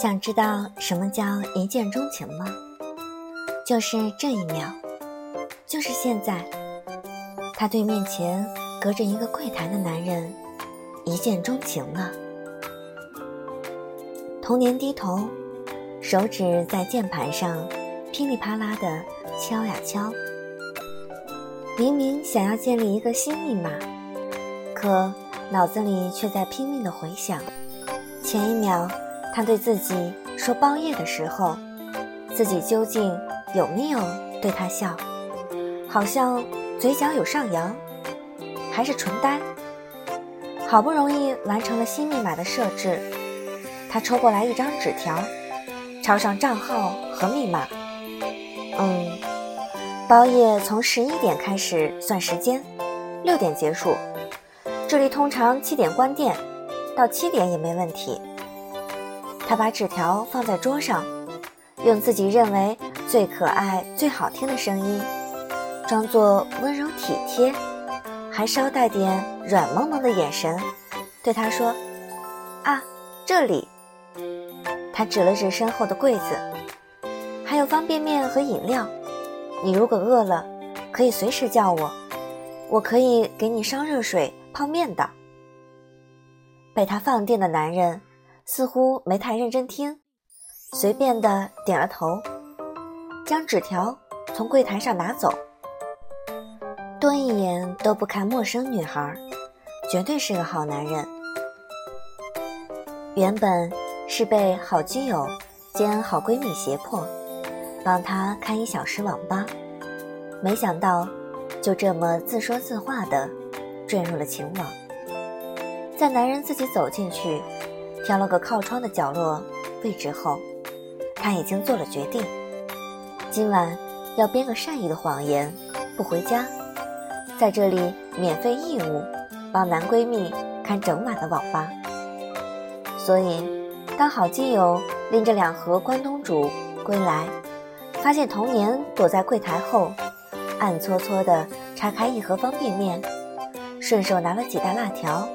想知道什么叫一见钟情吗？就是这一秒，就是现在，他对面前隔着一个柜台的男人一见钟情了。童年低头，手指在键盘上噼里啪啦的敲呀敲。明明想要建立一个新密码，可脑子里却在拼命的回想，前一秒他对自己说包夜的时候，自己究竟有没有对他笑？好像嘴角有上扬，还是唇呆？好不容易完成了新密码的设置。他抽过来一张纸条，抄上账号和密码。嗯，包夜从十一点开始算时间，六点结束。这里通常七点关店，到七点也没问题。他把纸条放在桌上，用自己认为最可爱、最好听的声音，装作温柔体贴，还稍带点软萌萌的眼神，对他说：“啊，这里。”他指了指身后的柜子，还有方便面和饮料。你如果饿了，可以随时叫我，我可以给你烧热水泡面的。被他放电的男人似乎没太认真听，随便的点了头，将纸条从柜台上拿走，多一眼都不看陌生女孩，绝对是个好男人。原本。是被好基友兼好闺蜜胁迫，帮他开一小时网吧，没想到就这么自说自话的坠入了情网。在男人自己走进去，挑了个靠窗的角落位置后，他已经做了决定：今晚要编个善意的谎言，不回家，在这里免费义务帮男闺蜜看整晚的网吧。所以。当好基友拎着两盒关东煮归来，发现童年躲在柜台后，暗搓搓地拆开一盒方便面，顺手拿了几袋辣条、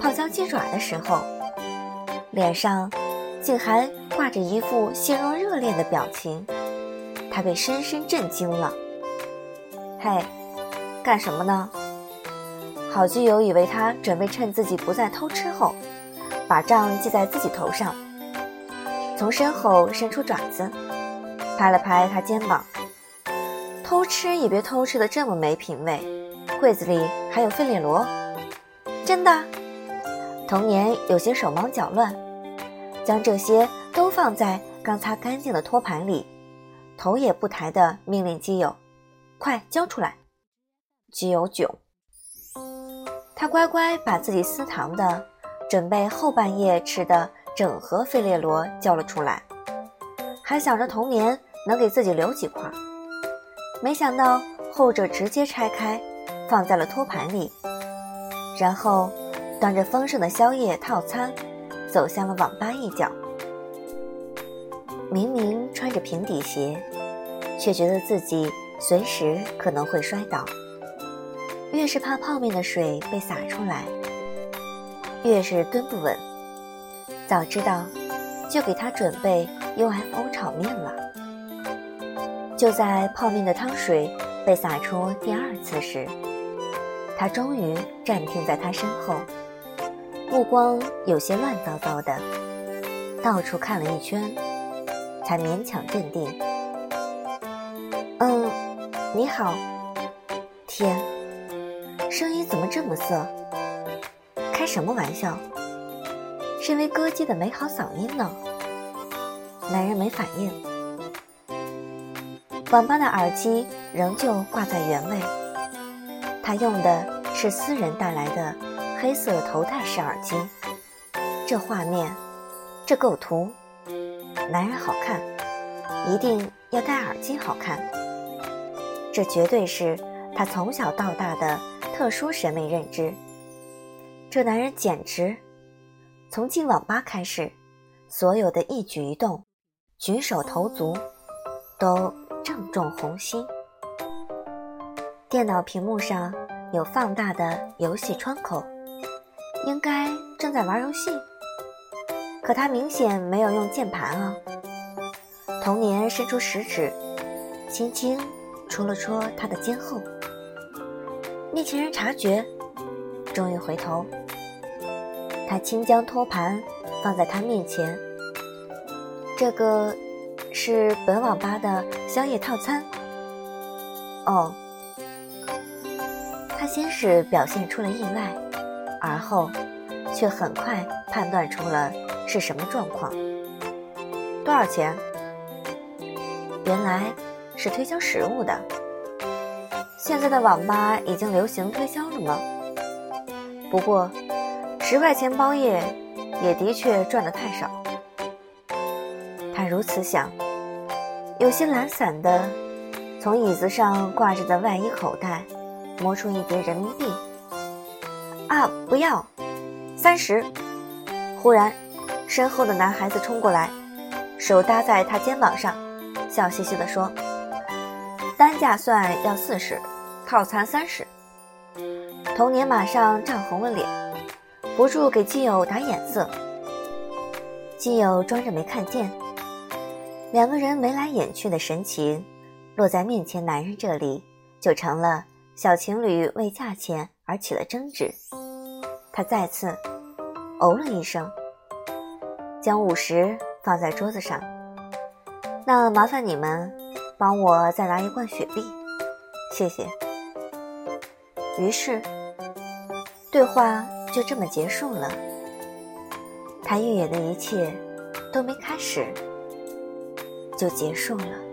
泡椒鸡爪的时候，脸上竟还挂着一副心若热恋的表情，他被深深震惊了。嘿，干什么呢？好基友以为他准备趁自己不在偷吃后。把账记在自己头上，从身后伸出爪子，拍了拍他肩膀。偷吃也别偷吃的这么没品位，柜子里还有费列罗。真的？童年有些手忙脚乱，将这些都放在刚擦干净的托盘里，头也不抬的命令基友：“快交出来！”基友囧，他乖乖把自己私藏的。准备后半夜吃的整盒费列罗交了出来，还想着童年能给自己留几块，没想到后者直接拆开，放在了托盘里，然后端着丰盛的宵夜套餐，走向了网吧一角。明明穿着平底鞋，却觉得自己随时可能会摔倒，越是怕泡面的水被洒出来。越是蹲不稳，早知道就给他准备 UFO 炒面了。就在泡面的汤水被洒出第二次时，他终于站定在他身后，目光有些乱糟糟的，到处看了一圈，才勉强镇定。嗯，你好。天，声音怎么这么涩？开什么玩笑？身为歌姬的美好嗓音呢？男人没反应。网吧的耳机仍旧挂在原位，他用的是私人带来的黑色头戴式耳机。这画面，这构图，男人好看，一定要戴耳机好看。这绝对是他从小到大的特殊审美认知。这男人简直，从进网吧开始，所有的一举一动、举手投足，都正中红心。电脑屏幕上有放大的游戏窗口，应该正在玩游戏。可他明显没有用键盘啊。童年伸出食指，轻轻戳了戳他的肩后。面前人察觉，终于回头。他轻将托盘放在他面前。这个是本网吧的宵夜套餐。哦。他先是表现出了意外，而后却很快判断出了是什么状况。多少钱？原来是推销食物的。现在的网吧已经流行推销了吗？不过，十块钱包夜也的确赚得太少。他如此想，有些懒散的从椅子上挂着的外衣口袋摸出一叠人民币。啊，不要，三十！忽然，身后的男孩子冲过来，手搭在他肩膀上。笑嘻嘻地说：“单价算要四十，套餐三十。”童年马上涨红了脸，不住给基友打眼色。基友装着没看见。两个人眉来眼去的神情，落在面前男人这里，就成了小情侣为价钱而起了争执。他再次哦了一声，将五十放在桌子上。那麻烦你们帮我再拿一罐雪碧，谢谢。于是，对话就这么结束了。他预演的一切都没开始，就结束了。